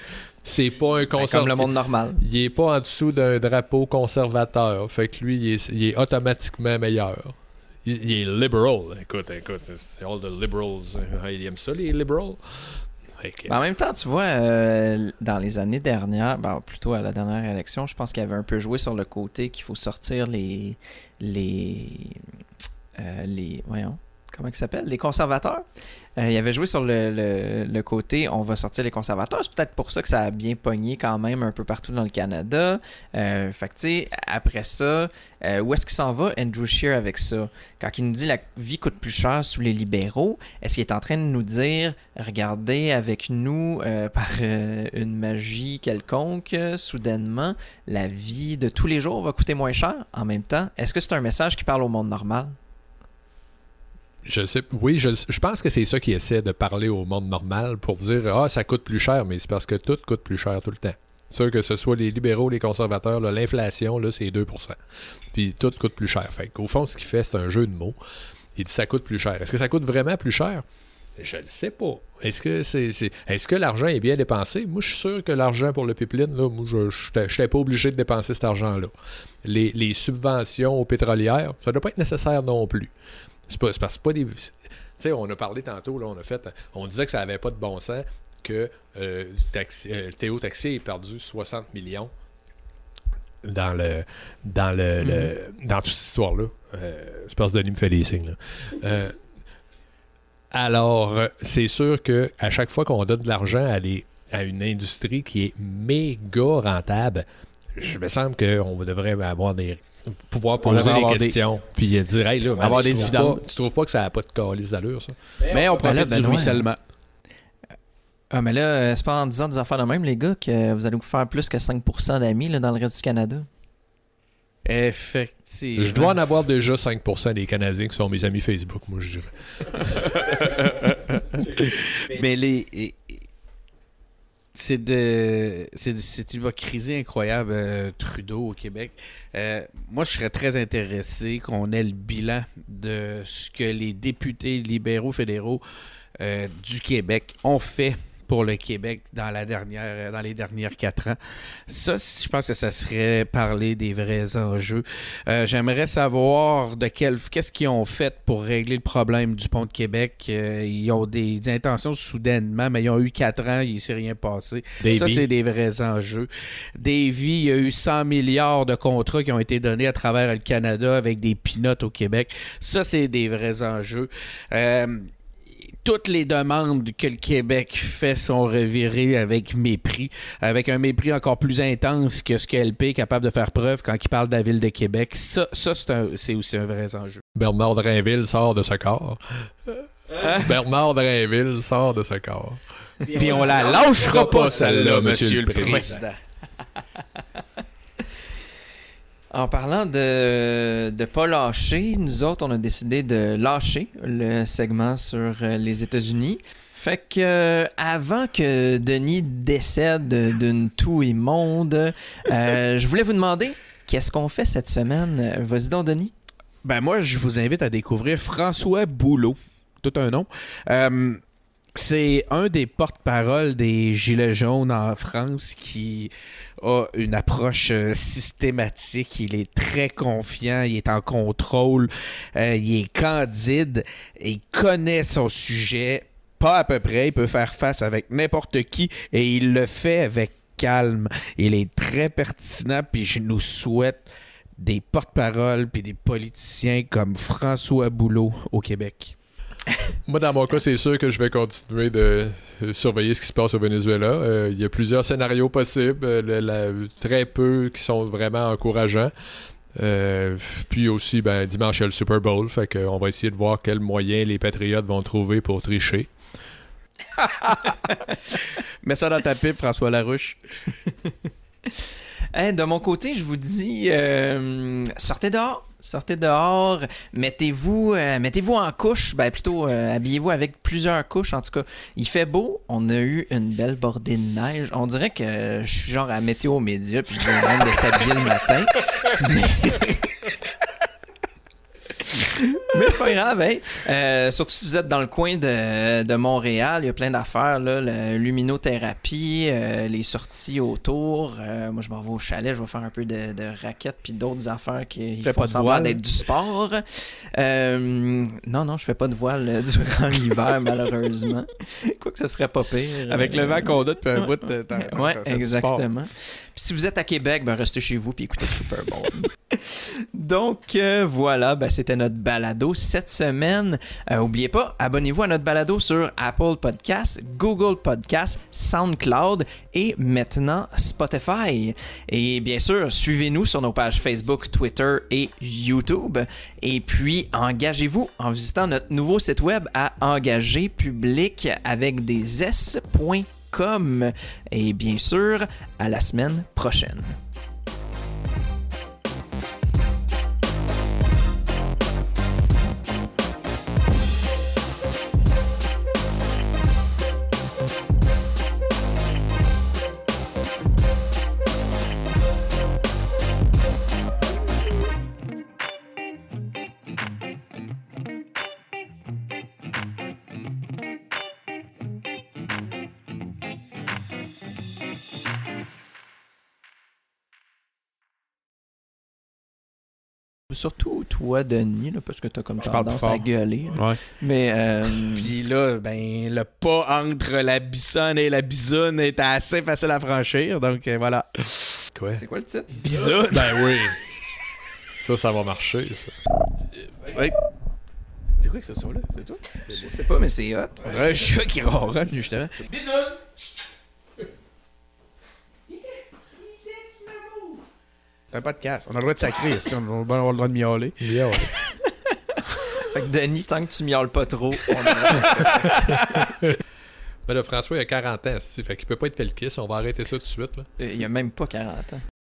C'est pas un Ben, conservateur. comme le monde normal. Il est pas en dessous d'un drapeau conservateur. Fait que lui, il est, il est automatiquement meilleur. Il, il est liberal. Écoute, écoute, c'est all the liberals. hein, Ils aiment ça, les liberals. Mais en même temps, tu vois, euh, dans les années dernières, ben, plutôt à la dernière élection, je pense qu'il avait un peu joué sur le côté qu'il faut sortir les. les. euh, les. voyons. Comment ils s'appellent Les conservateurs. Euh, il avait joué sur le, le- côté on va sortir les conservateurs. C'est peut-être pour ça que ça a bien pogné quand même un peu partout dans le Canada. Euh, fait que, tu sais, après ça, euh, où est-ce qu'il s'en va, Andrew Scheer, avec ça? Quand il nous dit la vie coûte plus cher sous les libéraux, est-ce qu'il est en train de nous dire regardez avec nous par une magie quelconque, soudainement, la vie de tous les jours va coûter moins cher? En même temps Est-ce que c'est un message qui parle au monde normal? Je sais, oui, je, pense que c'est ça qui essaie de parler au monde normal pour dire Ah, ça coûte plus cher, mais c'est parce que tout coûte plus cher tout le temps. Sûr que ce soit les libéraux, les conservateurs, l'inflation, c'est 2% Puis tout coûte plus cher. Fait fond, ce qu'il fait, c'est un jeu de mots. Il dit ça coûte plus cher. Est-ce que ça coûte vraiment plus cher? Je ne sais pas. Est-ce que c'est, est-ce que l'argent est bien dépensé? Moi, je suis sûr que l'argent pour le pipeline, là, moi, je n'étais pas obligé de dépenser cet argent-là. Les, les, subventions aux pétrolières, ça ne doit pas être nécessaire non plus. C'est, pas, parce que pas des. Tu sais, on a parlé tantôt, là, on a fait. On disait que ça n'avait pas de bon sens que euh, euh, Théo Taxi ait perdu 60 millions dans le dans le, mm-hmm. dans toute cette histoire-là. Euh, je pense que Denis me fait des signes. Euh, alors, c'est sûr que à chaque fois qu'on donne de l'argent à, à une industrie qui est méga rentable, je me semble qu'on devrait avoir des pouvoir poser des questions puis dire hey là avoir des dividendes tu trouves pas que ça n'a pas de calice d'allure ça? Mais on profite ben du ruissellement ah, mais là, euh, c'est pas en disant des affaires de même, les gars, que vous allez vous faire plus que 5% d'amis dans le reste du Canada? Effectivement. Je dois en avoir déjà 5% des Canadiens qui sont mes amis Facebook, moi, je dirais. mais les. C'est de. C'est une crise incroyable, euh, Trudeau au Québec. Euh, moi, je serais très intéressé qu'on ait le bilan de ce que les députés libéraux fédéraux du Québec ont fait pour le Québec dans, la dernière, dans les dernières quatre ans. Ça, je pense que ça serait parler des vrais enjeux. Euh, j'aimerais savoir de quel, qu'est-ce qu'ils ont fait pour régler le problème du pont de Québec? Euh, ils ont des, intentions soudainement, mais ils ont eu quatre ans, il ne s'est rien passé. Ça, c'est des vrais enjeux. Davy, il y a eu 100 milliards de contrats qui ont été donnés à travers le Canada avec des pinottes au Québec. Ça, c'est des vrais enjeux. Euh, toutes les demandes que le Québec fait sont revirées avec mépris, avec un mépris encore plus intense que ce que LP est capable de faire preuve quand il parle de la ville de Québec. Ça, ça c'est aussi un vrai enjeu. Bernard Drainville sort de ce corps. Hein? Bernard Drainville sort de ce corps. Puis on la lâchera pas, celle-là, monsieur, le président. En parlant de ne pas lâcher, nous autres, on a décidé de lâcher le segment sur euh, les États-Unis. Fait que euh, avant que Denis décède d'une toux immonde, euh, je voulais vous demander qu'est-ce qu'on fait cette semaine? Vas-y donc, Denis. Ben moi, je vous invite à découvrir François Boulot, tout un nom. c'est un des porte-parole des Gilets jaunes en France qui a une approche euh, systématique. Il est très confiant, il est en contrôle, euh, il est candide, il connaît son sujet. Pas à peu près, il peut faire face avec n'importe qui et il le fait avec calme. Il est très pertinent, puis je nous souhaite des porte-paroles puis des politiciens comme François Boulot au Québec. Moi, dans mon cas, c'est sûr que je vais continuer de euh, surveiller ce qui se passe au Venezuela. Euh, il y a plusieurs scénarios possibles, euh, très peu qui sont vraiment encourageants. puis aussi, ben, dimanche, il y a le Super Bowl. Fait qu'on va essayer de voir quels moyens les Patriotes vont trouver pour tricher. Mets ça dans ta pipe, François Larouche. de mon côté, je vous dis, sortez dehors sortez dehors, mettez-vous euh, mettez-vous en couche, ben plutôt euh, habillez-vous avec plusieurs couches. En tout cas, il fait beau, on a eu une belle bordée de neige. On dirait que je suis genre à météo média puis je demande de s'habiller le matin. Mais c'est pas grave, hein? Euh, surtout si vous êtes dans le coin de, Montréal, il y a plein d'affaires, là, la luminothérapie, euh, les sorties autour. Euh, moi, je m'en vais au chalet, je vais faire un peu de, de raquettes puis d'autres affaires qui font semblant d'être du sport. non, non, je fais pas de voile durant l'hiver, malheureusement. Quoi que ce serait pas pire. Avec le vent qu'on a depuis un bout de temps. Oui, exactement. Puis si vous êtes à Québec, ben restez chez vous puis écoutez le Super Bowl. Donc voilà, ben, c'était notre cette semaine. Euh, oubliez pas, abonnez-vous à notre balado sur Apple Podcasts, Google Podcasts, SoundCloud et maintenant Spotify. Et bien sûr, suivez-nous sur nos pages Facebook, Twitter et YouTube. Et puis, engagez-vous en visitant notre nouveau site web à engager public avec des s.com. Et bien sûr, à la semaine prochaine. Surtout toi, Denis, là, parce que t'as comme Je tendance à fort. gueuler. là. Ouais. Mais euh, Puis là, ben, le pas entre la bisonne et la bisoune est assez facile à franchir. Donc euh, voilà. Quoi? c'est quoi le titre? Bisoune. Ben oui. Ça, ça va marcher, ça. Ouais. C'est quoi que ce son-là? C'est toi? Je sais pas, mais c'est hot. On dirait un chat qui ronronne, justement. C'est un podcast. On a le droit de sacrer ici. On a le droit de miauler. Yeah, ouais. Fait que Denis, tant que tu miaules pas trop, on a... Ben là, François, il a 40 ans, fait qu'il peut pas être Felkis. On va arrêter ça tout de suite. Là. il y a même pas 40 ans.